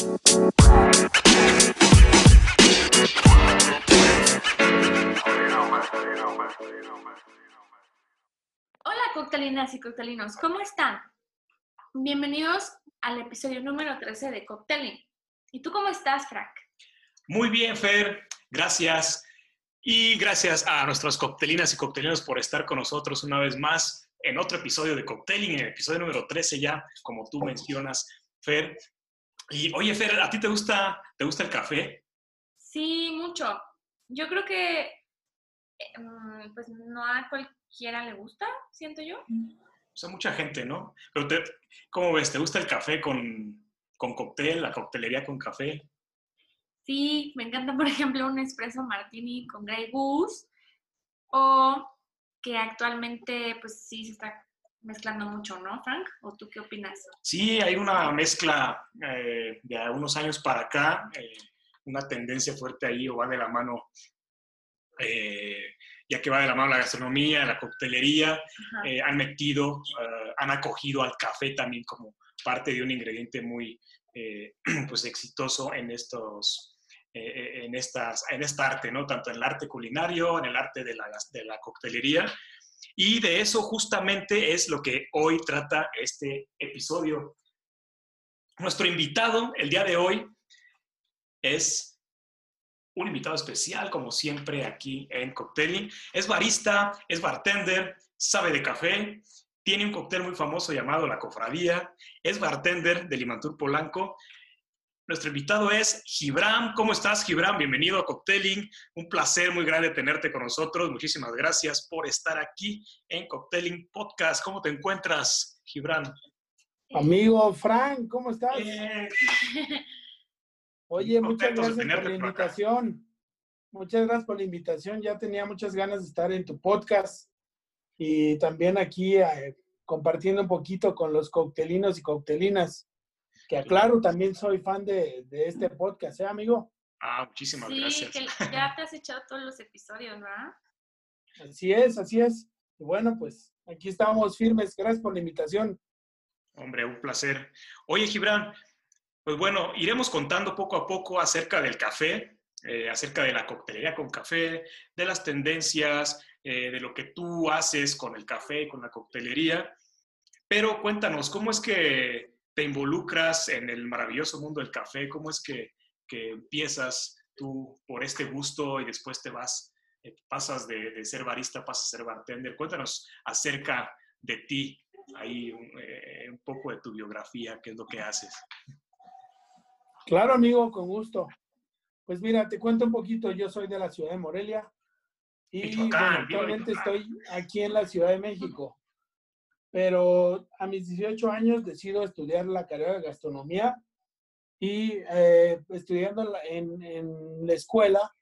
Hola coctelinas y coctelinos, ¿cómo están? Bienvenidos al episodio número 13 de Cocteling. ¿Y tú cómo estás, Frank? Muy bien, Fer, gracias. Y gracias a nuestros coctelinas y coctelinos por estar con nosotros una vez más en otro episodio de Cocteling, en el episodio número 13 ya, como tú mencionas, Fer. Y oye, Fer, ¿a ti te gusta, te gusta el café? Sí, mucho. Yo creo que eh, mm, pues no a cualquiera le gusta, siento yo. O sea, mucha gente, ¿no? Pero te, ¿cómo ves? ¿Te gusta el café con, con cóctel, la coctelería con café? Sí, me encanta, por ejemplo, un espresso martini con Grey Goose o que actualmente pues sí se está mezclando mucho, ¿no, Frank? ¿O tú qué opinas? Sí, hay una mezcla eh, de unos años para acá, eh, una tendencia fuerte ahí o va de la mano, eh, ya que va de la mano la gastronomía, la coctelería, han metido, han acogido al café también como parte de un ingrediente muy pues exitoso en estos en, estas, en esta arte, ¿no? Tanto en el arte culinario, en el arte de la, de la coctelería, y de eso justamente es lo que hoy trata este episodio. Nuestro invitado el día de hoy es un invitado especial, como siempre aquí en Cocteling. Es barista, es bartender, sabe de café, tiene un cóctel muy famoso llamado La Cofradía, es bartender de Limantur Polanco nuestro invitado es Gibram. ¿Cómo estás, Gibram? Bienvenido a Cocteling. Un placer muy grande tenerte con nosotros. Muchísimas gracias por estar aquí en Cocteling Podcast. ¿Cómo te encuentras, Gibram? Amigo Frank, ¿cómo estás? Oye, muchas gracias por la invitación. Muchas gracias por la invitación. Ya tenía muchas ganas de estar en tu podcast y también aquí eh, compartiendo un poquito con los coctelinos y coctelinas. Que aclaro, también soy fan de, de este podcast, ¿eh, amigo? Ah, muchísimas sí, gracias. Que ya te has echado todos los episodios, ¿verdad? Así es, así es. Y bueno, pues aquí estamos firmes. Gracias por la invitación. Hombre, un placer. Oye, Gibran, pues bueno, iremos contando poco a poco acerca del café, eh, acerca de la coctelería con café, de las tendencias, eh, de lo que tú haces con el café, con la coctelería. Pero cuéntanos, ¿cómo es que te involucras en el maravilloso mundo del café? ¿Cómo es que, empiezas tú por este gusto y después te vas, eh, pasas de, ser barista, pasas a ser bartender? Cuéntanos acerca de ti, ahí eh, un poco de tu biografía, qué es lo que haces. Claro, amigo, con gusto. Pues mira, te cuento un poquito. Yo soy de la ciudad de Morelia y actualmente estoy aquí en la Ciudad de México pero a mis 18 años decido estudiar la carrera de gastronomía y eh, estudiando en, en, la escuela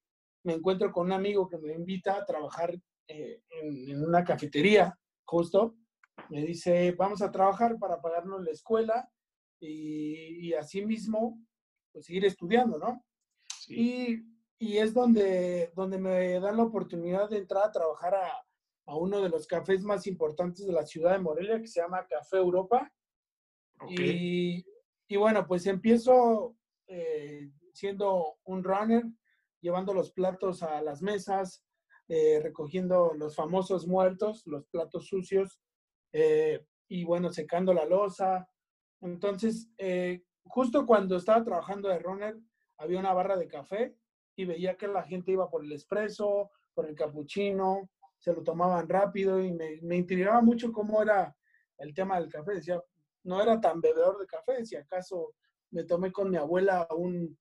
me encuentro con un amigo que me invita a trabajar eh, en, una cafetería, justo. Me dice, vamos a trabajar para pagarnos la escuela y, y así mismo pues, seguir estudiando, ¿no? Y, y, es donde, donde me dan la oportunidad de entrar a trabajar a, a uno de los cafés más importantes de la ciudad de Morelia, que se llama Café Europa. Y, y, bueno, pues empiezo eh, siendo un runner, llevando los platos a las mesas, eh, recogiendo los famosos muertos, los platos sucios, eh, y bueno, secando la losa. Entonces, justo cuando estaba trabajando de runner, había una barra de café y veía que la gente iba por el espresso, por el cappuccino, se lo tomaban rápido y me, me intrigaba mucho cómo era el tema del café. Decía, no era tan bebedor de café, si acaso me tomé con mi abuela un,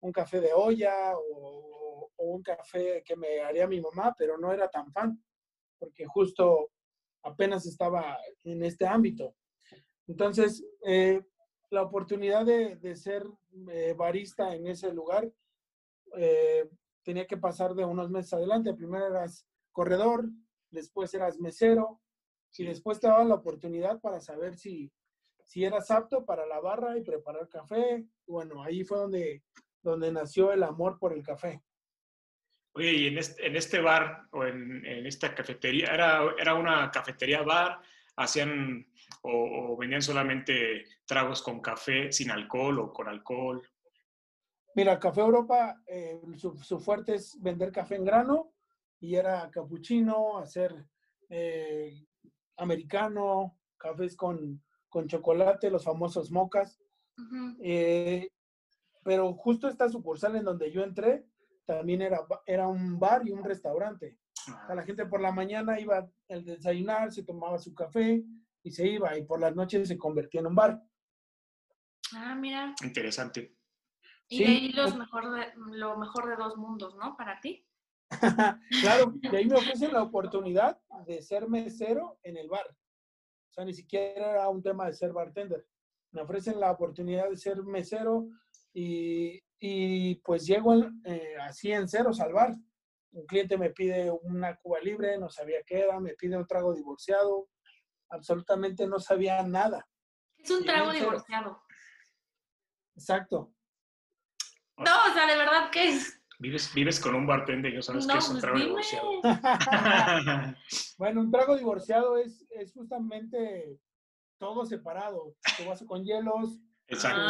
un café de olla o, un café que me haría mi mamá, pero no era tan fan, porque justo apenas estaba en este ámbito. Entonces, eh, la oportunidad de, de ser eh, barista en ese lugar eh, tenía que pasar de unos meses adelante. Primero eras corredor, después eras mesero y después te daban la oportunidad para saber si, si eras apto para la barra y preparar café. Bueno, ahí fue donde, donde nació el amor por el café. Oye, y en este, en este bar o en, en, esta cafetería, ¿era, ¿era una cafetería bar? ¿Hacían o, o, venían solamente tragos con café sin alcohol o con alcohol? Mira, Café Europa, eh, su, fuerte es vender café en grano y era capuchino, hacer eh, americano, cafés con, con, chocolate, los famosos mocas. Eh, pero justo esta sucursal en donde yo entré también era, era un bar y un restaurante. A la gente por la mañana iba a desayunar, se tomaba su café y se iba, y por las noches se convertía en un bar. Ah, mira. Interesante. Y ahí los mejor lo mejor de dos mundos, ¿no? Para ti. claro, y ahí me ofrecen la oportunidad de ser mesero en el bar. O sea, ni siquiera era un tema de ser bartender. Me ofrecen la oportunidad de ser mesero y, y pues llego eh, así en cero al bar. Un cliente me pide una cuba libre, no sabía qué era, me pide un trago divorciado, absolutamente no sabía nada. Es un trago divorciado. Exacto. No, o sea, de verdad que es. Vives, vives con un bartender y no sabes qué es un pues trago divorciado. bueno, un trago divorciado es, es justamente todo separado. Tu vaso con hielos. Exacto.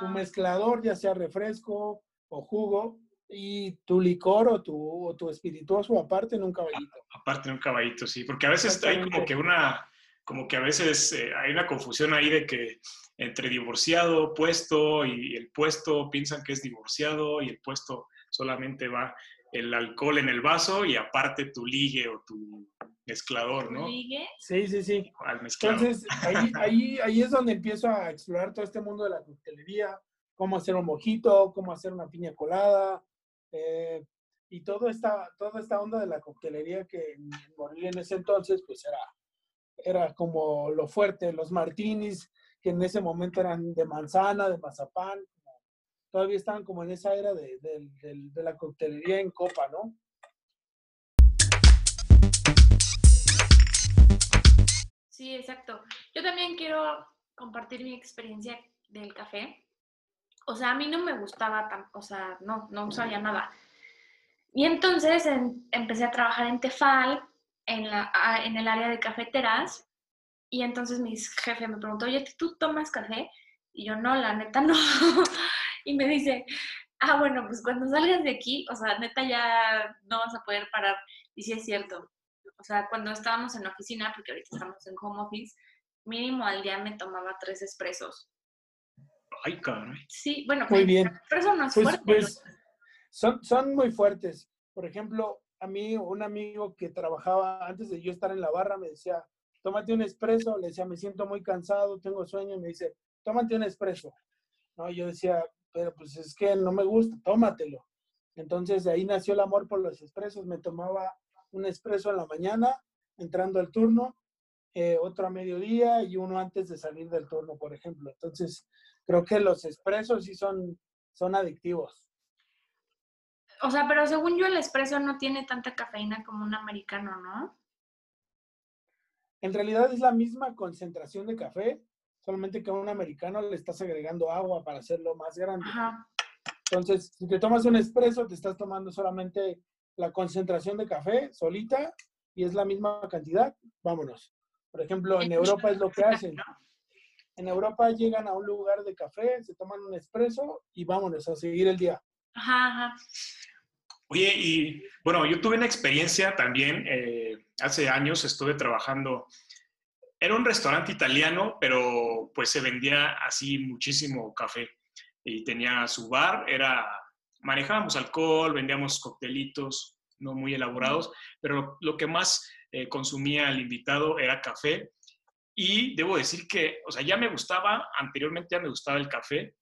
Tu, tu, mezclador, ya sea refresco o jugo, y tu licor o tu, o tu espirituoso aparte en un caballito. Aparte en un caballito, sí, porque a veces hay como que una, como que a veces eh, hay una confusión ahí de que entre divorciado, puesto y el puesto piensan que es divorciado y el puesto solamente va el alcohol en el vaso y aparte tu ligue o tu mezclador, ¿no? ¿Ligue? Sí, sí, sí. Al mezclador. Entonces, ahí, ahí, ahí es donde empiezo a explorar todo este mundo de la coctelería, cómo hacer un mojito, cómo hacer una piña colada, eh, y todo esta, toda esta onda de la coctelería que en Morelia en ese entonces, pues era, era como lo fuerte, los martinis, que en ese momento eran de manzana, de mazapán, todavía estaban como en esa era de, de la coctelería en copa, ¿no? Sí, exacto. Yo también quiero compartir mi experiencia del café o sea, a mí no me gustaba, tan, o sea, no, no sabía nada. Y entonces empecé a trabajar en Tefal, en, la, en el área de cafeteras, y entonces mi jefe me preguntó, oye, ¿tú tomas café? Y yo, no, la neta no. y me dice, ah, bueno, pues cuando salgas de aquí, o sea, neta ya no vas a poder parar. Y sí es cierto. O sea, cuando estábamos en la oficina, porque ahorita estamos en home office, mínimo al día me tomaba tres expresos. Ay, Sí, bueno, muy bien. Pero eso no es pues, fuerte. Pues, son, son muy fuertes. Por ejemplo, a mí un amigo que trabajaba antes de yo estar en la barra me decía, tómate un espresso. Le decía, me siento muy cansado, tengo sueño. Y me dice, tómate un espresso. No, yo decía, pero pues es que no me gusta, tómatelo. Entonces de ahí nació el amor por los expresos. Me tomaba un espresso en la mañana, entrando al turno, eh, otro a mediodía y uno antes de salir del turno, por ejemplo. Entonces, creo que los expresos sí son, son adictivos. O sea, pero según yo el espresso no tiene tanta cafeína como un americano, ¿no? En realidad es la misma concentración de café, solamente que a un americano le estás agregando agua para hacerlo más grande. Entonces, si te tomas un espresso, te estás tomando solamente la concentración de café solita y es la misma cantidad, vámonos. Por ejemplo, en Europa es lo que hacen en Europa llegan a un lugar de café, se toman un espresso y vámonos a seguir el día. Ajá, Oye, y bueno, yo tuve una experiencia también, eh, hace años estuve trabajando, era un restaurante italiano, pero pues se vendía así muchísimo café. Y tenía su bar, era, manejábamos alcohol, vendíamos coctelitos no muy elaborados, pero lo que más eh, consumía el invitado era café. Y debo decir que, o sea, ya me gustaba, anteriormente ya me gustaba el café,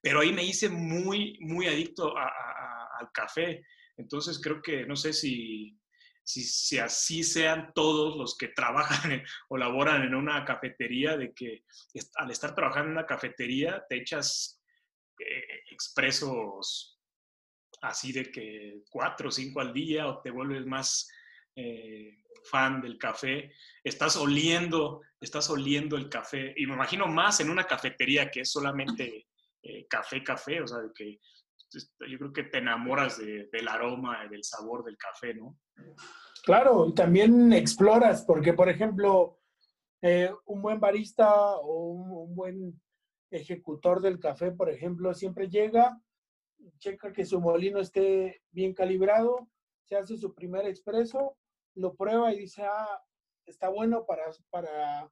pero ahí me hice muy, muy adicto al café. Entonces creo que, no sé si, si, así sean todos los que trabajan o laboran en una cafetería, de que al estar trabajando en una cafetería te echas eh, expresos así de que cuatro o cinco al día o te vuelves más eh, fan del café, estás oliendo, estás oliendo el café, y me imagino más en una cafetería que es solamente eh, café, café, o sea, que yo creo que te enamoras del aroma, del sabor del café, ¿no? Claro, y también exploras, porque por ejemplo, eh, un buen barista o un, buen ejecutor del café, por ejemplo, siempre llega, checa que su molino esté bien calibrado, se hace su primer expreso, lo prueba y dice, ah, está bueno para, para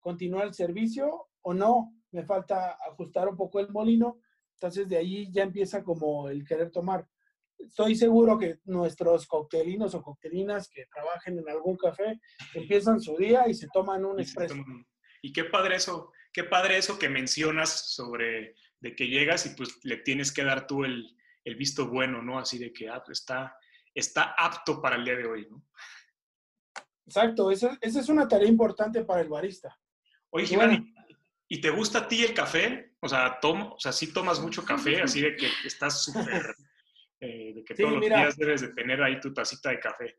continuar el servicio o no, me falta ajustar un poco el molino. Entonces de ahí ya empieza como el querer tomar. Estoy seguro que nuestros coctelinos o coctelinas que trabajen en algún café empiezan su día y se toman un expreso. Y qué padre eso, qué padre eso que mencionas sobre de que llegas y pues le tienes que dar tú el, el visto bueno, ¿no? Así de que ah, está, está apto para el día de hoy, ¿no? Exacto, esa, esa es una tarea importante para el barista. Oye, Giovanni, ¿y te gusta a ti el café? O sea, tomo, o sea, sí tomas mucho café, así de que estás súper, eh, de que todos los días debes de tener ahí tu tacita de café.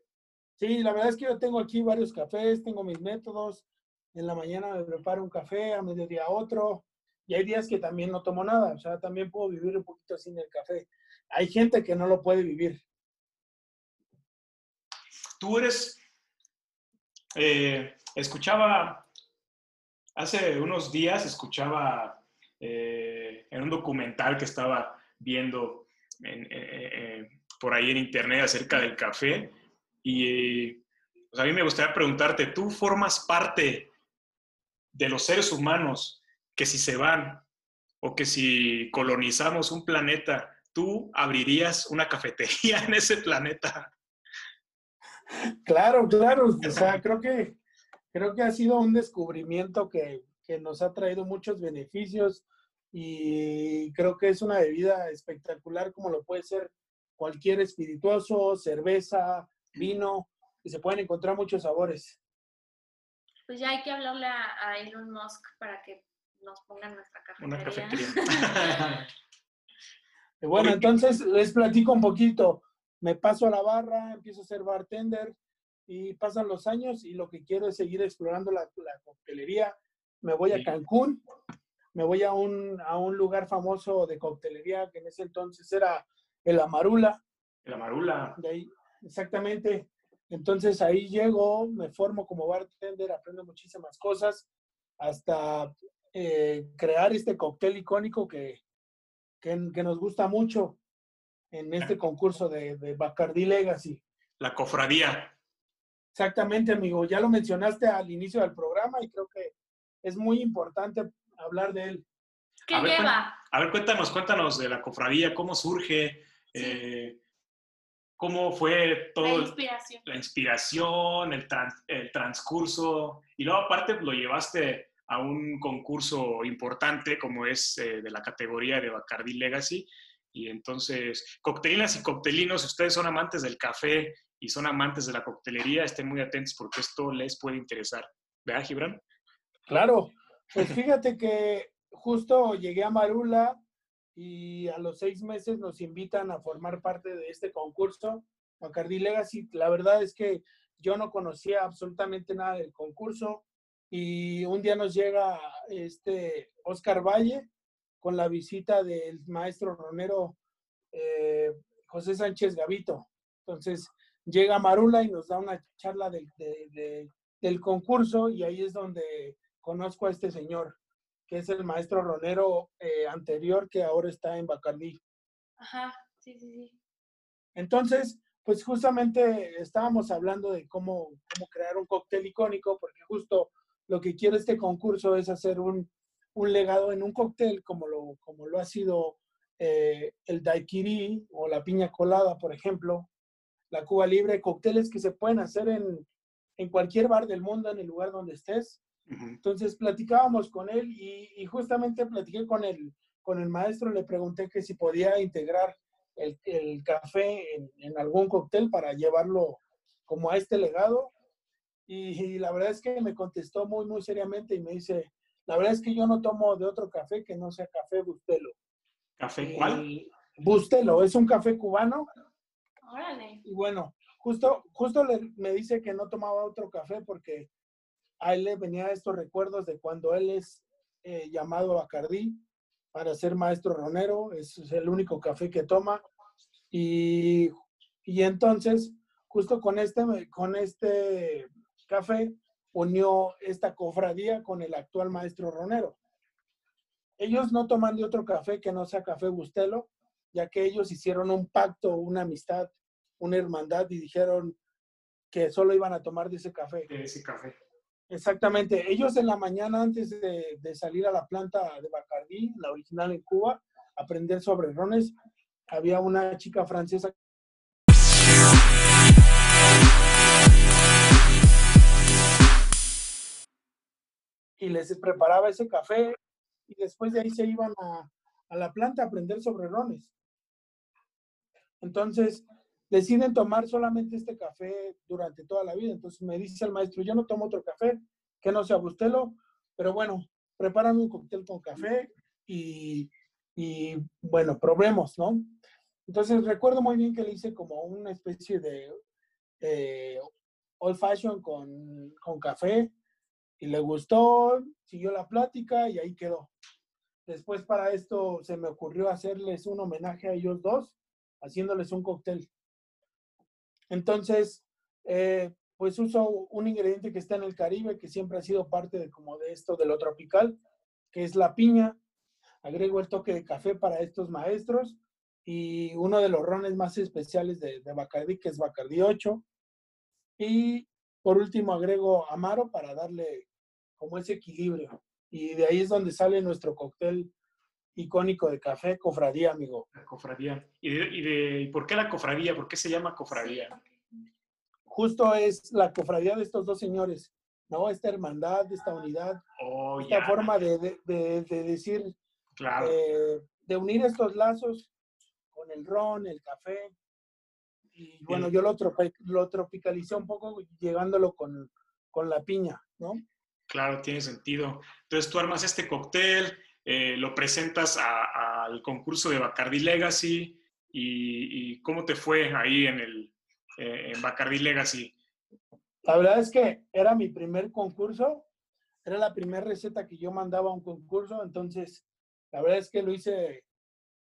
Sí, la verdad es que yo tengo aquí varios cafés, tengo mis métodos. En la mañana me preparo un café, a mediodía otro. Y hay días que también no tomo nada, o sea, también puedo vivir un poquito sin el café. Hay gente que no lo puede vivir. Tú eres, eh, escuchaba Hace unos días escuchaba eh, en un documental que estaba viendo eh, eh, por ahí en internet acerca del café y pues, a mí me gustaría preguntarte, ¿tú formas parte de los seres humanos que si se van o que si colonizamos un planeta, tú abrirías una cafetería en ese planeta? Claro, claro. O sea, creo que creo que ha sido un descubrimiento que, nos ha traído muchos beneficios y creo que es una bebida espectacular como lo puede ser cualquier espirituoso, cerveza, vino, y se pueden encontrar muchos sabores. Pues ya hay que hablarle a, Elon Musk para que nos pongan nuestra cafetería. Una cafetería. bueno, entonces les platico un poquito. Me paso a la barra, empiezo a ser bartender, y pasan los años y lo que quiero es seguir explorando la, la coctelería. Me voy a Cancún, me voy a un, a un lugar famoso de coctelería que en ese entonces era el Amarula. El Amarula. De ahí, exactamente. Entonces ahí llego, me formo como bartender, aprendo muchísimas cosas hasta eh, crear este cóctel icónico que, que, que, nos gusta mucho en este concurso de, de Bacardi Legacy. La cofradía. Exactamente, amigo. Ya lo mencionaste al inicio del programa y creo que es muy importante hablar de él. ¿Qué lleva? a ver, cuéntanos, cuéntanos de la cofradía, cómo surge, eh, cómo fue todo. La inspiración. La inspiración, el, el transcurso. Y luego, aparte, lo llevaste a un concurso importante como es eh, de la categoría de Bacardi Legacy. Y entonces, coctelinas y coctelinos, ustedes son amantes del café y son amantes de la coctelería, estén muy atentos porque esto les puede interesar. ¿Verdad, Gibran? Claro, pues fíjate que justo llegué a Marula y a los seis meses nos invitan a formar parte de este concurso, Bacardi Legacy. La verdad es que yo no conocía absolutamente nada del concurso y un día nos llega este Oscar Valle con la visita del maestro ronero eh, José Sánchez Gavito. Entonces, llega Marula y nos da una charla del concurso y ahí es donde conozco a este señor, que es el maestro ronero eh, anterior que ahora está en Bacardí. Ajá, sí, sí, sí. Entonces, pues justamente estábamos hablando de cómo, cómo crear un cóctel icónico, porque justo lo que quiere este concurso es hacer un, un legado en un cóctel como lo, como lo ha sido eh, el daiquiri o la piña colada, por ejemplo, la Cuba Libre, cócteles que se pueden hacer en, en cualquier bar del mundo, en el lugar donde estés. Entonces platicábamos con él y, justamente platiqué con el, con el maestro, le pregunté que si podía integrar el, el café en, en, algún cóctel para llevarlo como a este legado. Y, la verdad es que me contestó muy, muy seriamente y me dice, la verdad es que yo no tomo de otro café que no sea café Bustelo. ¿Café cuál? Bustelo, es un café cubano Y bueno, justo, justo le, me dice que no tomaba otro café porque a él le venía estos recuerdos de cuando él es eh, llamado a Cardí para ser maestro ronero, es, el único café que toma. Y, y, entonces, justo con este, con este café, unió esta cofradía con el actual maestro ronero. ellos no toman de otro café que no sea café Bustelo, ya que ellos hicieron un pacto, una amistad, una hermandad y dijeron que solo iban a tomar de ese café. De ese café. Exactamente. Ellos en la mañana, antes de, de salir a la planta de Bacardí, la original en Cuba, aprender sobre rones, había una chica francesa y les preparaba ese café y después de ahí se iban a, a la planta a aprender sobre rones. Entonces, deciden tomar solamente este café durante toda la vida. Entonces me dice el maestro, yo no tomo otro café que no sea bustelo, pero bueno, prepárame un cóctel con café y, y bueno, probemos, ¿no? Entonces recuerdo muy bien que le hice como una especie de eh, old fashion con, con café y le gustó, siguió la plática y ahí quedó. Después para esto se me ocurrió hacerles un homenaje a ellos dos, haciéndoles un cóctel. Entonces, eh, pues uso un ingrediente que está en el Caribe, que siempre ha sido parte de como de esto de lo tropical, que es la piña. Agrego el toque de café para estos maestros y uno de los rones más especiales de, de Bacardí, que es Bacardí 8. Y por último agrego amaro para darle como ese equilibrio. Y de ahí es donde sale nuestro cóctel icónico de café, cofradía, amigo. La cofradía. ¿Y, de, y, de, por qué la cofradía? ¿Por qué se llama cofradía? Justo es la cofradía de estos dos señores, ¿no? Esta hermandad, esta unidad, oh, esta ya. forma de, de, de, de decir, Claro. eh, de unir estos lazos con el ron, el café. Y bueno, yo lo, tropi- lo tropicalicé un poco llegándolo con, con la piña, ¿no? Claro, tiene sentido. Entonces tú armas este cóctel, eh, lo presentas al concurso de Bacardi Legacy y, y ¿cómo te fue ahí en el eh, en Bacardi Legacy? La verdad es que era mi primer concurso, era la primera receta que yo mandaba a un concurso, entonces la verdad es que lo hice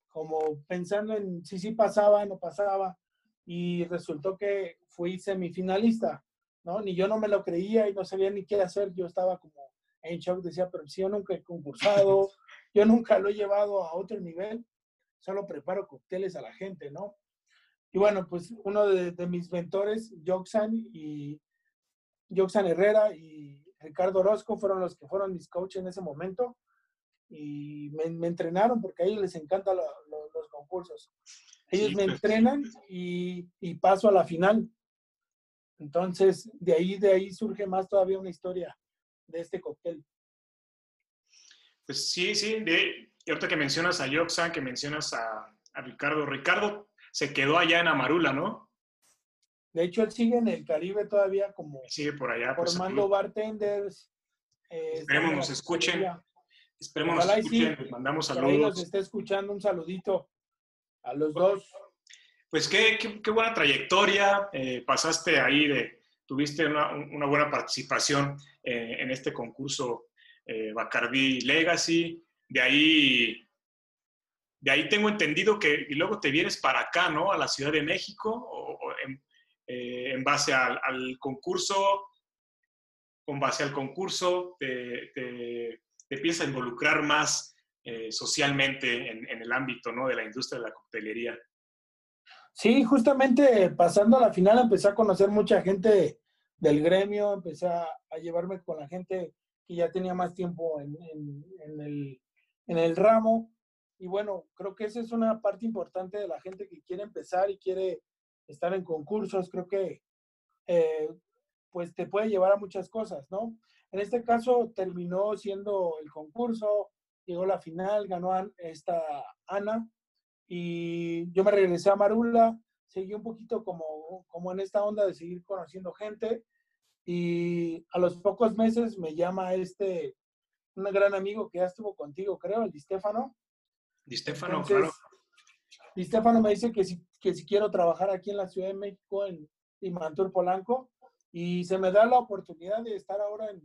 como pensando en si sí pasaba, no pasaba, y resultó que fui semifinalista, ¿no? Ni yo no me lo creía y no sabía ni qué hacer, yo estaba como en shock, decía, pero si yo nunca he concursado, yo nunca lo he llevado a otro nivel, solo preparo cócteles a la gente, ¿no? Y bueno, pues uno de, de mis mentores, Joxan y Joxan Herrera y Ricardo Orozco fueron los que fueron mis coaches en ese momento y me, me entrenaron porque a ellos les encantan lo- lo- los concursos. Ellos Sí, me pues. entrenan y, y paso a la final. Entonces, de ahí, de ahí surge más todavía una historia de este cóctel. Pues sí, sí. De, y ahorita que mencionas a Yoxa, que mencionas a, a Ricardo. Ricardo se quedó allá en Amarula, ¿no? De hecho, él sigue en el Caribe todavía como Sigue por allá. Pues, formando saludos. bartenders. eh, Esperemos nos escuchen. Esperemos nos Ojalá sí. escuchen. Les mandamos Por ahí nos saludos. está escuchando un saludito a los dos. Pues qué, qué, qué buena trayectoria. eh, pasaste ahí de, tuviste una, una buena participación eh, en este concurso eh, Bacardí Legacy. De ahí, de ahí tengo entendido que y luego te vienes para acá, ¿no? A la Ciudad de México, o, eh, en, base al, concurso, con base al concurso, te, te, involucrar más eh, socialmente en, el ámbito, ¿no? De la industria de la coctelería. Sí, justamente pasando a la final empecé a conocer mucha gente del gremio, empecé a llevarme con la gente que ya tenía más tiempo en, el, en el ramo. Y bueno, creo que esa es una parte importante de la gente que quiere empezar y quiere estar en concursos. Creo que eh, pues te puede llevar a muchas cosas, ¿no? En este caso terminó siendo el concurso, llegó la final, ganó esta Ana, y yo me regresé a Marula, seguí un poquito como, como en esta onda de seguir conociendo gente y a los pocos meses me llama este, un gran amigo que ya estuvo contigo, creo, el Di Stefano. Di Stefano, claro. Di Stefano me dice que si, que si quiero trabajar aquí en la Ciudad de México, en Imantur Polanco, y se me da la oportunidad de estar ahora en,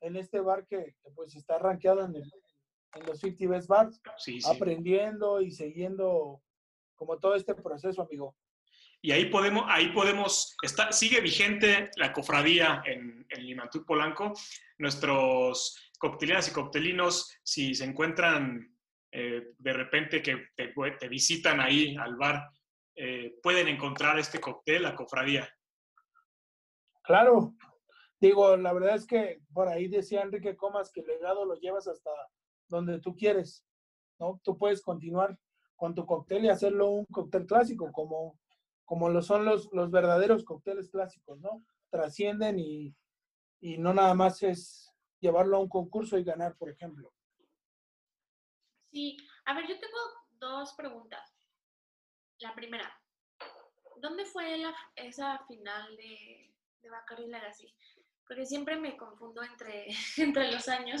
en este bar que, que pues está rankeado en el, en los 50 Best Bars, sí, sí. aprendiendo y siguiendo como todo este proceso, amigo. Y ahí podemos, ahí podemos, está, sigue vigente la cofradía en, en Polanco. Nuestros coctelinas y coctelinos, si se encuentran eh, de repente que te, te, visitan ahí al bar, eh, pueden encontrar este cóctel, la cofradía. Claro, digo, la verdad es que por ahí decía Enrique Comas que el legado lo llevas hasta donde tú quieres, ¿no? Tú puedes continuar con tu cóctel y hacerlo un cóctel clásico, como, como lo son los, los verdaderos cócteles clásicos, ¿no? Trascienden y, y no nada más es llevarlo a un concurso y ganar, por ejemplo. Sí, a ver, yo tengo dos preguntas. La primera, ¿dónde fue la, esa final de, de Bacardi Legacy? Porque siempre me confundo entre, entre los años.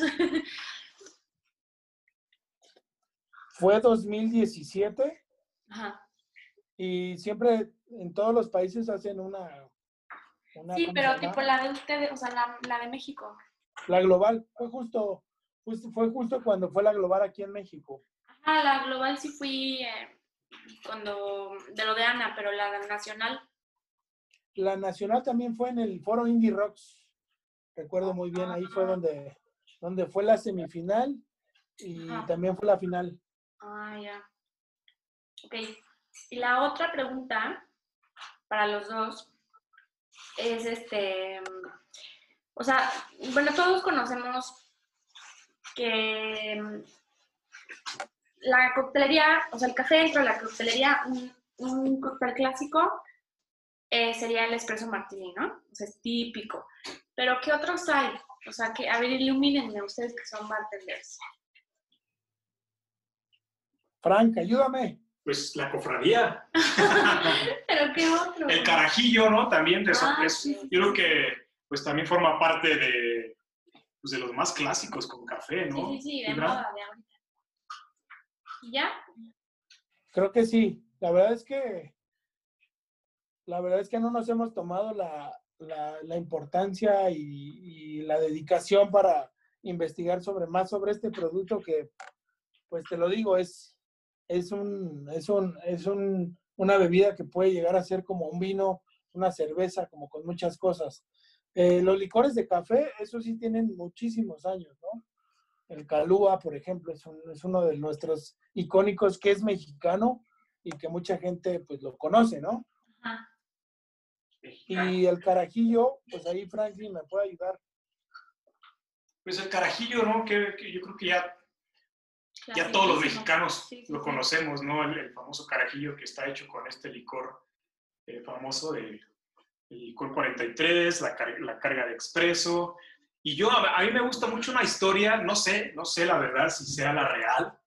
Fue 2017. Ajá. Y siempre en todos los países hacen una... sí, pero tipo la de ustedes, o sea, la, la de México. La global, fue justo fue justo cuando fue la global aquí en México. Ah, la global sí fui eh, cuando, de lo de Ana, pero la nacional. La nacional también fue en el foro Indie Rocks. Recuerdo muy bien, ahí fue donde, donde fue la semifinal y también fue la final. Ah, ya. Ok. Y la otra pregunta para los dos es este, o sea, bueno, todos conocemos que mm, la coctelería, o sea, el café dentro de la coctelería, un, un cóctel clásico eh, sería el espresso martini, ¿no? O sea, es típico. Pero ¿qué otros hay? O sea, que, a ver, ilumínenme ustedes que son bartenders. Frank, ayúdame. Pues la cofradía. ¿Pero qué otro? El carajillo, ¿no? También de ah, Yo creo que pues también forma parte de, pues, de los más clásicos con café, ¿no? Sí, sí, sí, de moda de ahorita. ¿Y ya? Creo que sí. La verdad es que la verdad es que no nos hemos tomado la, la, importancia y, la dedicación para investigar sobre más sobre este producto que, pues te lo digo, es, es, un, es, un, es un, una bebida que puede llegar a ser como un vino, una cerveza, como con muchas cosas. Eh, los licores de café, eso sí tienen muchísimos años, ¿no? El Calúa, por ejemplo, es, es, uno de nuestros icónicos que es mexicano y que mucha gente pues lo conoce, ¿no? Y el carajillo, pues ahí Franklin me puede ayudar. Pues el carajillo, ¿no? Que, yo creo que ya, ya todos los mexicanos lo conocemos, ¿no? El, famoso carajillo que está hecho con este licor eh, famoso de el Col 43, la, la carga de expreso. Y yo, a, mí me gusta mucho una historia, no sé, no sé la verdad si sea la real.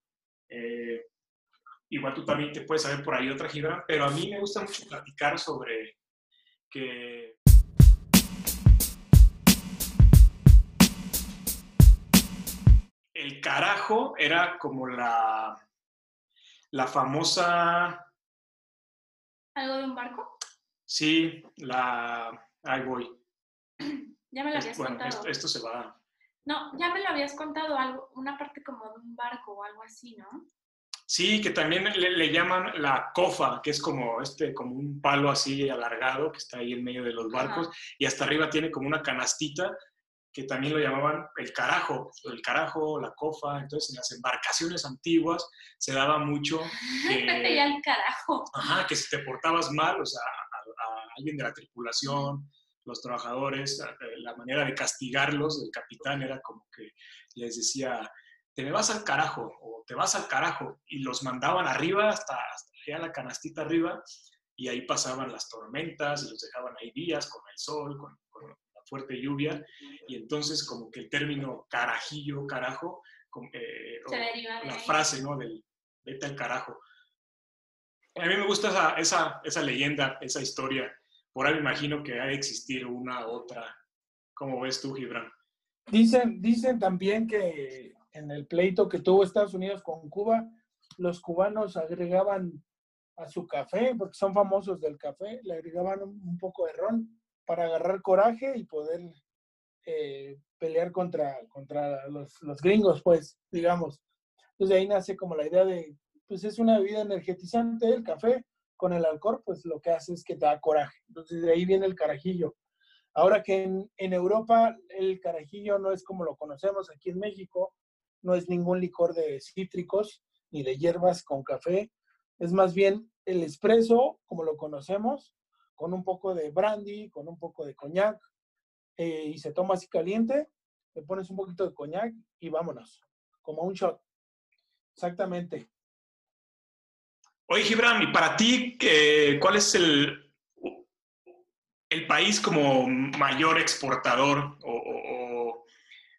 Eh, igual tú también te puedes saber por ahí otra gibra, pero a mí me gusta mucho platicar sobre que... El carajo era como la, la famosa... ¿Algo de un barco? Sí, la... Ahí voy. Ya me lo habías bueno, contado. Esto, se va. No, ya me lo habías contado, algo, una parte como de un barco o algo así, ¿no? Sí, que también le, llaman la cofa, que es como este, como un palo así alargado que está ahí en medio de los barcos y hasta arriba tiene como una canastita que también lo llamaban el carajo, el carajo, la cofa. Entonces, en las embarcaciones antiguas se daba mucho que... el carajo. Ajá, que si te portabas mal, o sea, alguien de la tripulación, los trabajadores, eh, la manera de castigarlos del capitán era como que les decía, te me vas al carajo o te vas al carajo y los mandaban arriba hasta, hasta la canastita arriba y ahí pasaban las tormentas y los dejaban ahí días con el sol, con, fuerte lluvia y entonces como que el término carajillo, carajo, eh, la frase, ¿no? Del vete al carajo. A mí me gusta esa, esa, esa leyenda, esa historia por ahí me imagino que ha de existir una otra. ¿Cómo ves tú, Gibran? Dicen, dicen también que en el pleito que tuvo Estados Unidos con Cuba, los cubanos agregaban a su café, porque son famosos del café, le agregaban un, poco de ron para agarrar coraje y poder eh, pelear contra, contra los, los, gringos, pues, digamos. Entonces ahí nace como la idea de, pues es una bebida energetizante el café, con el alcohol, pues lo que hace es que da coraje. Entonces de ahí viene el carajillo. Ahora que en, Europa el carajillo no es como lo conocemos aquí en México, no es ningún licor de cítricos ni de hierbas con café, es más bien el espresso como lo conocemos, con un poco de brandy, con un poco de coñac, eh, y se toma así caliente, le pones un poquito de coñac y vámonos, como un shot. Exactamente. Oye, Gibran, y para ti, ¿cuál es el, el país como mayor exportador? O, o,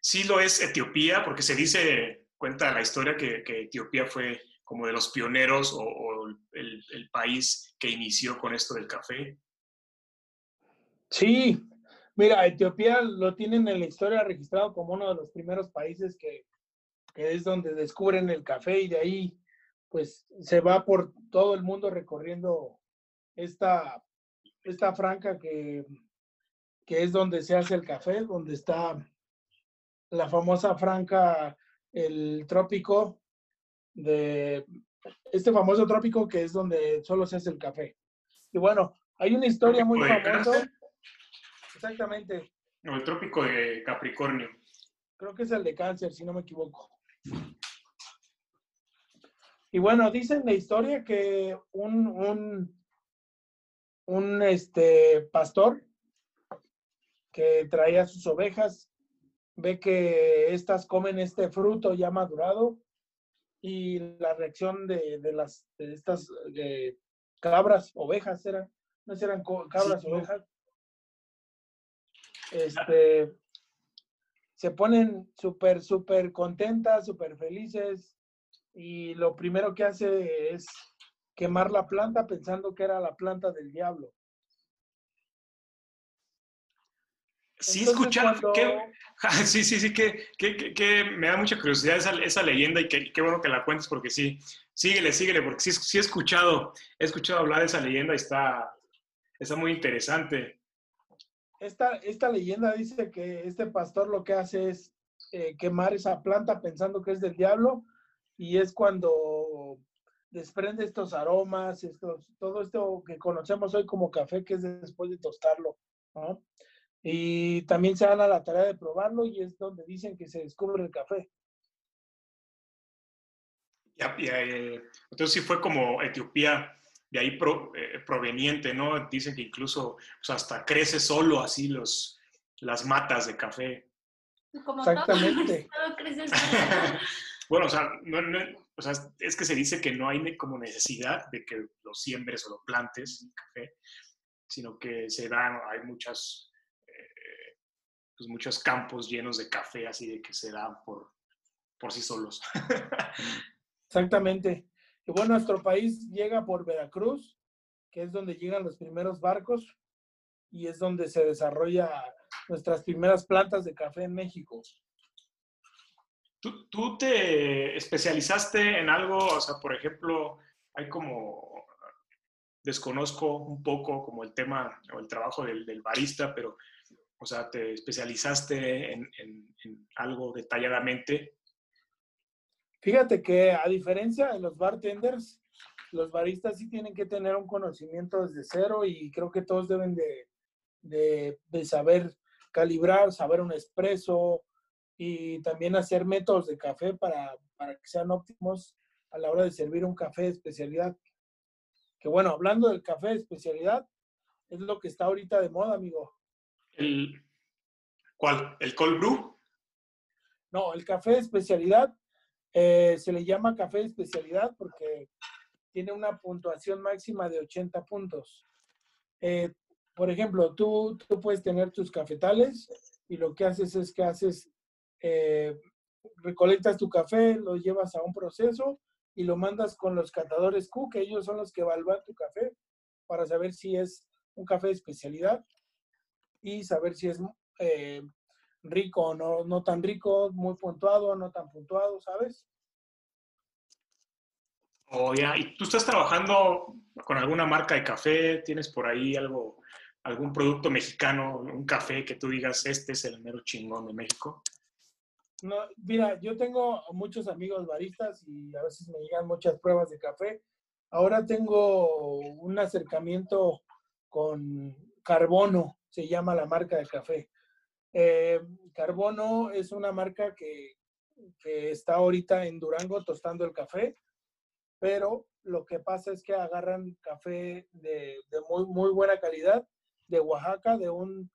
sí lo es Etiopía, porque se dice, cuenta la historia que, Etiopía fue como de los pioneros o, el, el, país que inició con esto del café. Sí, mira, Etiopía lo tienen en la historia registrado como uno de los primeros países que, que es donde descubren el café y de ahí pues se va por todo el mundo recorriendo esta, esta franca que, que es donde se hace el café, donde está la famosa franca, el trópico de este famoso trópico que es donde solo se hace el café. Y bueno, hay una historia muy famosa. Exactamente. No, el trópico de Capricornio. Creo que es el de cáncer, si no me equivoco. Y bueno, dicen la historia que un, un, un este, pastor que traía sus ovejas ve que estas comen este fruto ya madurado y la reacción de, de las de estas cabras, ovejas eran, no eran cabras, ovejas, este, se ponen súper, súper contentas, súper felices, y lo primero que hace es quemar la planta pensando que era la planta del diablo. Sí, escuchar, sí, sí, sí, que, que, que, me da mucha curiosidad esa, esa leyenda y qué bueno que la cuentes porque sí, síguele, síguele, porque sí, sí he escuchado, he escuchado hablar de esa leyenda y está, está muy interesante. Esta, leyenda dice que este pastor lo que hace es eh, quemar esa planta pensando que es del diablo y es cuando desprende estos aromas, estos, todo esto que conocemos hoy como café, que es después de tostarlo. Y también se dan a la tarea de probarlo y es donde dicen que se descubre el café. Eh, entonces sí fue como Etiopía, de ahí eh, proveniente, ¿no? Dicen que incluso pues, hasta crece solo así los, las matas de café. Exactamente. Bueno, o sea, no, o sea, es que se dice que no hay como necesidad de que lo siembres o lo plantes, el café, sino que se dan, hay muchas, eh, pues muchos campos llenos de café, así de que se dan por, por sí solos. Exactamente. Bueno, nuestro país llega por Veracruz, que es donde llegan los primeros barcos y es donde se desarrolla nuestras primeras plantas de café en México. ¿Tú, te especializaste en algo? O sea, por ejemplo, hay como, desconozco un poco como el tema o el trabajo del, barista, pero, o sea, ¿te especializaste en, algo detalladamente? Fíjate que a diferencia de los bartenders, los baristas sí tienen que tener un conocimiento desde cero y creo que todos deben de, de, de saber calibrar, saber un espresso, y también hacer métodos de café para, para que sean óptimos a la hora de servir un café de especialidad. Que bueno, hablando del café de especialidad, es lo que está ahorita de moda, amigo. ¿El, ¿Cuál? ¿El cold brew? No, el café de especialidad eh, se le llama café de especialidad porque tiene una puntuación máxima de 80 puntos. Eh, por ejemplo, tú, tú puedes tener tus cafetales y lo que haces es que haces eh, recolectas tu café, lo llevas a un proceso y lo mandas con los catadores Q, que ellos son los que evalúan tu café para saber si es un café de especialidad y saber si es rico o no, no tan rico, muy puntuado, no tan puntuado, ¿sabes? Oh, ya. ¿Y tú estás trabajando con alguna marca de café? ¿Tienes por ahí algo, algún producto mexicano, un café que tú digas, este es el mero chingón de México? No, mira, yo tengo muchos amigos baristas y a veces me llegan muchas pruebas de café. Ahora tengo un acercamiento con Carbono. se llama la marca de café. Eh, Carbono es una marca que, está ahorita en Durango tostando el café, pero lo que pasa es que agarran café de, muy, buena calidad de Oaxaca, de un,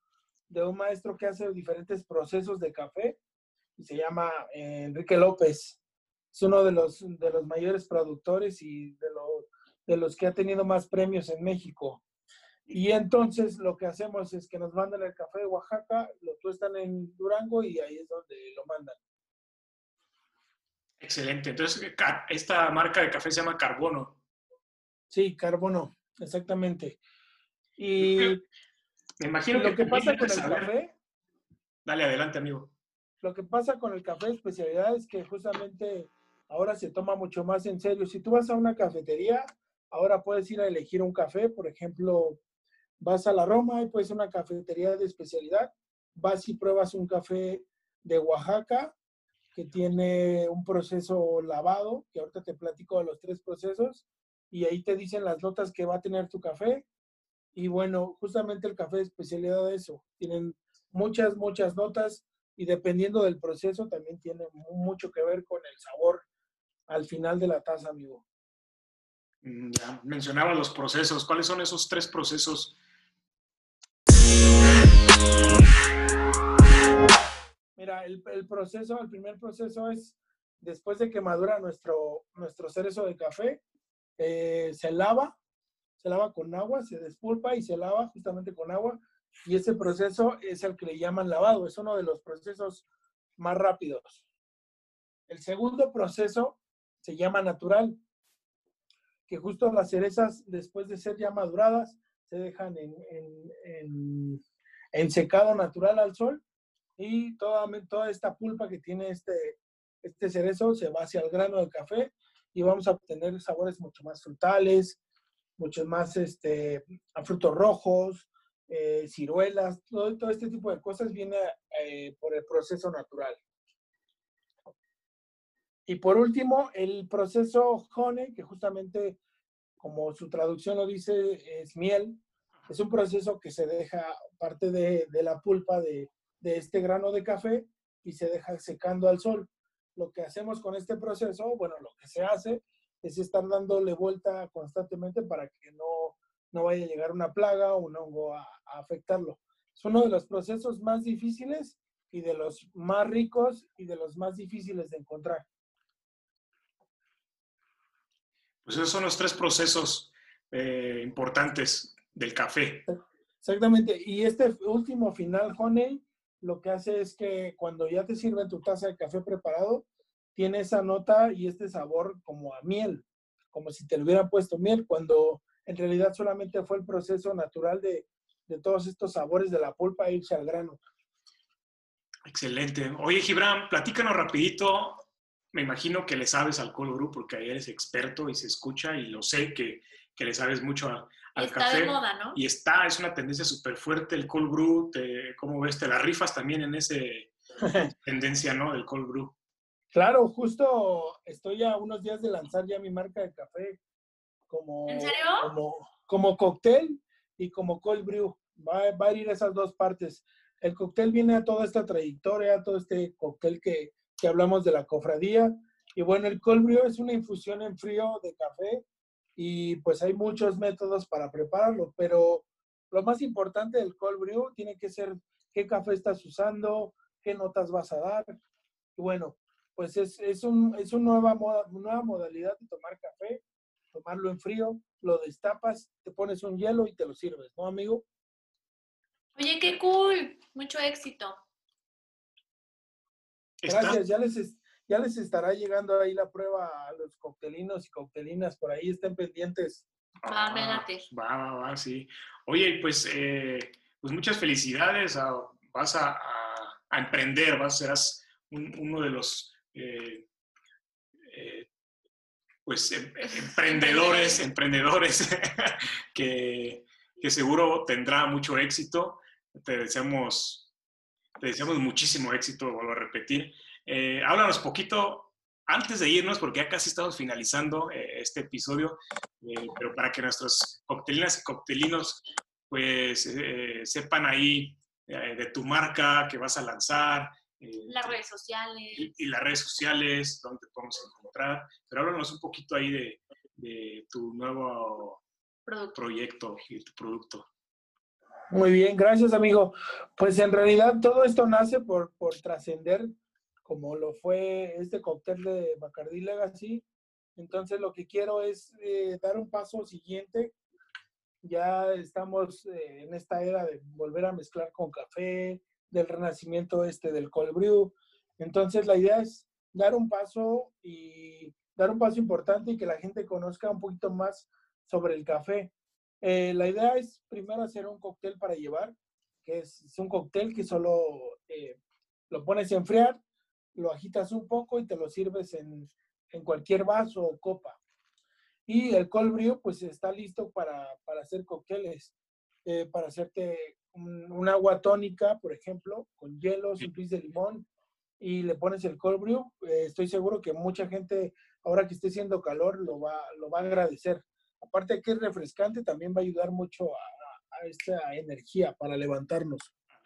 maestro que hace diferentes procesos de café y se llama eh, Enrique López. Es uno de los, de los mayores productores y de los que ha tenido más premios en México. Y entonces lo que hacemos es que nos mandan el café de Oaxaca, lo tuestan en Durango y ahí es donde lo mandan. Excelente. Entonces, esta marca de café se llama Carbono. Sí, Carbono, exactamente. Y me imagino lo que, pasa con el café. Dale adelante, amigo. Lo que pasa con el café de especialidad es que justamente ahora se toma mucho más en serio. Si tú vas a una cafetería, ahora puedes ir a elegir un café, por ejemplo, vas a la Roma y puedes una cafetería de especialidad, vas y pruebas un café de Oaxaca que tiene un proceso lavado, que ahorita te platico de los tres procesos, y ahí te dicen las notas que va a tener tu café, y bueno, justamente el café de especialidad de eso. Tienen muchas, muchas notas y dependiendo del proceso también tiene mucho que ver con el sabor al final de la taza, amigo. Mm, ya, mencionaba los procesos. ¿Cuáles son esos tres procesos? Mira, el, proceso, el primer proceso es después de que madura nuestro, nuestro cerezo de café, eh, se lava se lava con agua, se despulpa y se lava justamente con agua. Y ese proceso es el que le llaman lavado, es uno de los procesos más rápidos. El segundo proceso se llama natural, que justo las cerezas, después de ser ya maduradas, se dejan en, en, secado natural al sol y toda, toda esta pulpa que tiene este, este cerezo se va hacia el grano de café y vamos a obtener sabores mucho más frutales, muchos más este, a frutos rojos, eh, ciruelas, todo, todo, este tipo de cosas viene eh, por el proceso natural. Y por último, el proceso honey, que justamente, como su traducción lo dice, es miel. Es un proceso que se deja parte de, de la pulpa de, de, este grano de café y se deja secando al sol. Lo que hacemos con este proceso, bueno, lo que se hace es estar dándole vuelta constantemente para que no, no vaya a llegar una plaga o un hongo a, afectarlo. Es uno de los procesos más difíciles y de los más ricos y de los más difíciles de encontrar. Pues esos son los tres procesos eh, importantes del café. Exactamente. Y este último final, Honey, lo que hace es que cuando ya te sirven tu taza de café preparado, tiene esa nota y este sabor como a miel, como si te lo hubieran puesto miel, cuando en realidad solamente fue el proceso natural de, todos estos sabores de la pulpa irse al grano. Excelente. Oye, Gibran, platícanos rapidito. Me imagino que le sabes al cold brew porque ahí eres experto y se escucha y lo sé que, le sabes mucho al, al está De moda, ¿no? Y está, es una tendencia súper fuerte el cold brew. Te, ¿Cómo ves? Te la rifas también en esa tendencia, ¿no? Del cold brew. Claro, justo estoy a unos días de lanzar ya mi marca de café como, como, como cóctel y como cold brew. Va, va, a ir esas dos partes. El cóctel viene a toda esta trayectoria, a todo este cóctel que, que hablamos de la cofradía. Y bueno, el cold brew es una infusión en frío de café y pues hay muchos métodos para prepararlo, pero lo más importante del cold brew tiene que ser qué café estás usando, qué notas vas a dar. Y bueno, pues es, es, un, es una nueva, moda, nueva modalidad de tomar café, tomarlo en frío, lo destapas, te pones un hielo y te lo sirves, ¿no, amigo? Oye, qué cool, mucho éxito. Gracias, ya les, ya les estará llegando ahí la prueba a los coctelinos y coctelinas, por ahí estén pendientes. Va, ah, va, va, va, sí. Oye, pues, eh, pues muchas felicidades, vas a, a, emprender, vas a ser uno de los eh, eh, pues em, emprendedores, emprendedores que, seguro tendrá mucho éxito. Te deseamos, te deseamos muchísimo éxito, vuelvo a repetir. Eh, háblanos poquito antes de irnos, porque ya casi estamos finalizando este episodio, pero para que nuestros coctelinas y coctelinos pues eh, sepan ahí eh, de tu marca que vas a lanzar. las redes sociales. Y, las redes sociales, donde te podemos encontrar. Pero háblanos un poquito ahí de, de tu nuevo proyecto y tu producto. Muy bien, gracias amigo. Pues en realidad todo esto nace por, por trascender, como lo fue este cóctel de Bacardi Legacy. Entonces lo que quiero es eh, dar un paso siguiente. Ya estamos eh, en esta era de volver a mezclar con café, del renacimiento este del cold brew. Entonces la idea es dar un paso y dar un paso importante y que la gente conozca un poquito más sobre el café. Eh, la idea es primero hacer un cóctel para llevar, que es, un cóctel que solo eh, lo pones a enfriar, lo agitas un poco y te lo sirves en, en cualquier vaso o copa. Y el cold brew pues está listo para, para hacer cócteles, eh, para hacerte un, agua tónica, por ejemplo, con hielo, un pis de limón y le pones el cold brew. estoy seguro que mucha gente, ahora que esté haciendo calor, lo va, lo va a agradecer aparte de que es refrescante, también va a ayudar mucho a, esta energía para levantarnos.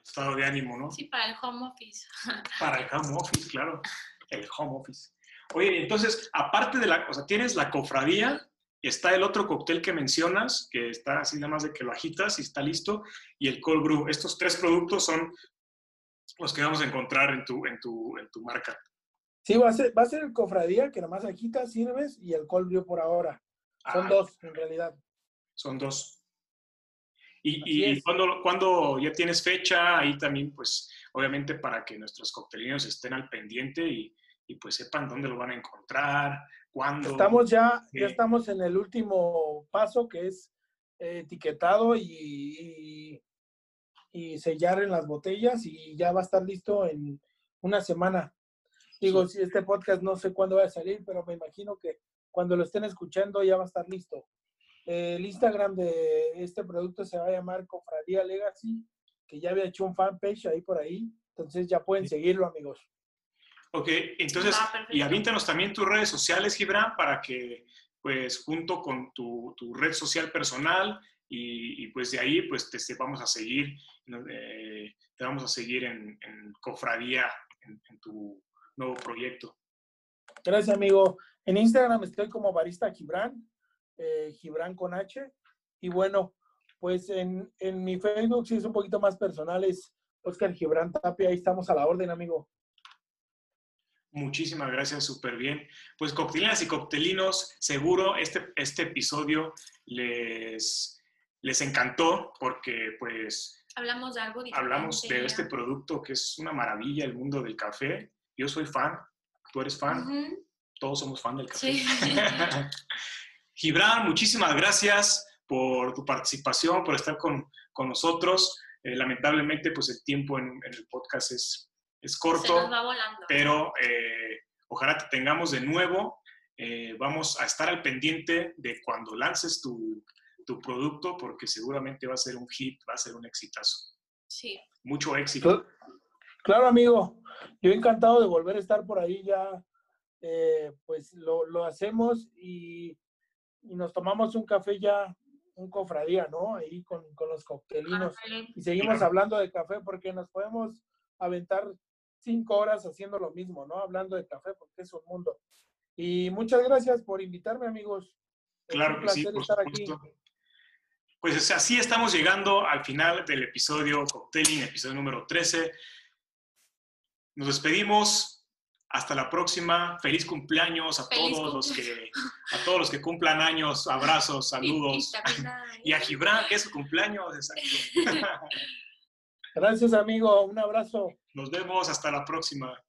Estado de ánimo, ¿no? Sí, para el home office. Para el home office, claro. El home office. Oye, entonces, aparte de la, o sea, tienes la cofradía, está el otro cóctel que mencionas, que está así nada más de que lo agitas y está listo, y el cold brew. Estos tres productos son los que vamos a encontrar en tu, en tu, en tu marca. Sí, va a, ser, va a ser el cofradía, que nada más agitas, sirves, y el cold brew por ahora. Son dos, en realidad. Son dos. Y, y cuando, cuando, ya tienes fecha, ahí también, pues, obviamente para que nuestros coctelinos estén al pendiente y, y pues sepan dónde lo van a encontrar, cuándo. Estamos ya, ya estamos en el último paso que es eh, etiquetado y, y, sellar en las botellas y ya va a estar listo en una semana. Digo, si este podcast no sé cuándo va a salir, pero me imagino que cuando lo estén escuchando ya va a estar listo. El Instagram de este producto se va a llamar Cofradía Legacy, que ya había hecho un fanpage ahí por ahí, entonces ya pueden seguirlo, amigos. Ok, entonces, ah, y avíntanos también tus redes sociales, Gibran, para que, pues, junto con tu, red social personal y, pues de ahí, pues, te, vamos a seguir, eh, te vamos a seguir en, Cofradía, en tu nuevo proyecto. Gracias, amigo. En Instagram estoy como Barista Gibran, eh, Gibran con H. Y bueno, pues en, en, mi Facebook, si es un poquito más personal, es Oscar Gibran Tapia. Ahí estamos a la orden, amigo. Muchísimas gracias, súper bien. Pues coctelinas y coctelinos, seguro este, este episodio les, les encantó porque pues... Hablamos de algo diferente. Hablamos de este producto que es una maravilla, el mundo del café. Yo soy fan, tú eres fan todos somos fan del café. Gibran, muchísimas gracias por tu participación, por estar con, con nosotros. Eh, lamentablemente, pues el tiempo en, el podcast es, es corto, pero eh, ojalá te tengamos de nuevo. Eh, vamos a estar al pendiente de cuando lances tu, tu, producto, porque seguramente va a ser un hit, va a ser un exitazo. Sí. Mucho éxito. Claro, amigo. Yo encantado de volver a estar por ahí ya eh, pues lo, lo hacemos y, y, nos tomamos un café ya, un cofradía, ¿no? Ahí con, con los coctelinos. Y seguimos hablando de café porque nos podemos aventar cinco horas haciendo lo mismo, ¿no? Hablando de café porque es un mundo. Y muchas gracias por invitarme, amigos. Claro que sí, estar aquí. Pues así estamos llegando al final del episodio Cocteling, episodio número 13. Nos despedimos. Hasta la próxima. Feliz cumpleaños a todos los que a todos los que cumplan años. Abrazos, saludos. Y, a Gibran, que es su cumpleaños. Exacto. Gracias, amigo. Un abrazo. Nos vemos. Hasta la próxima.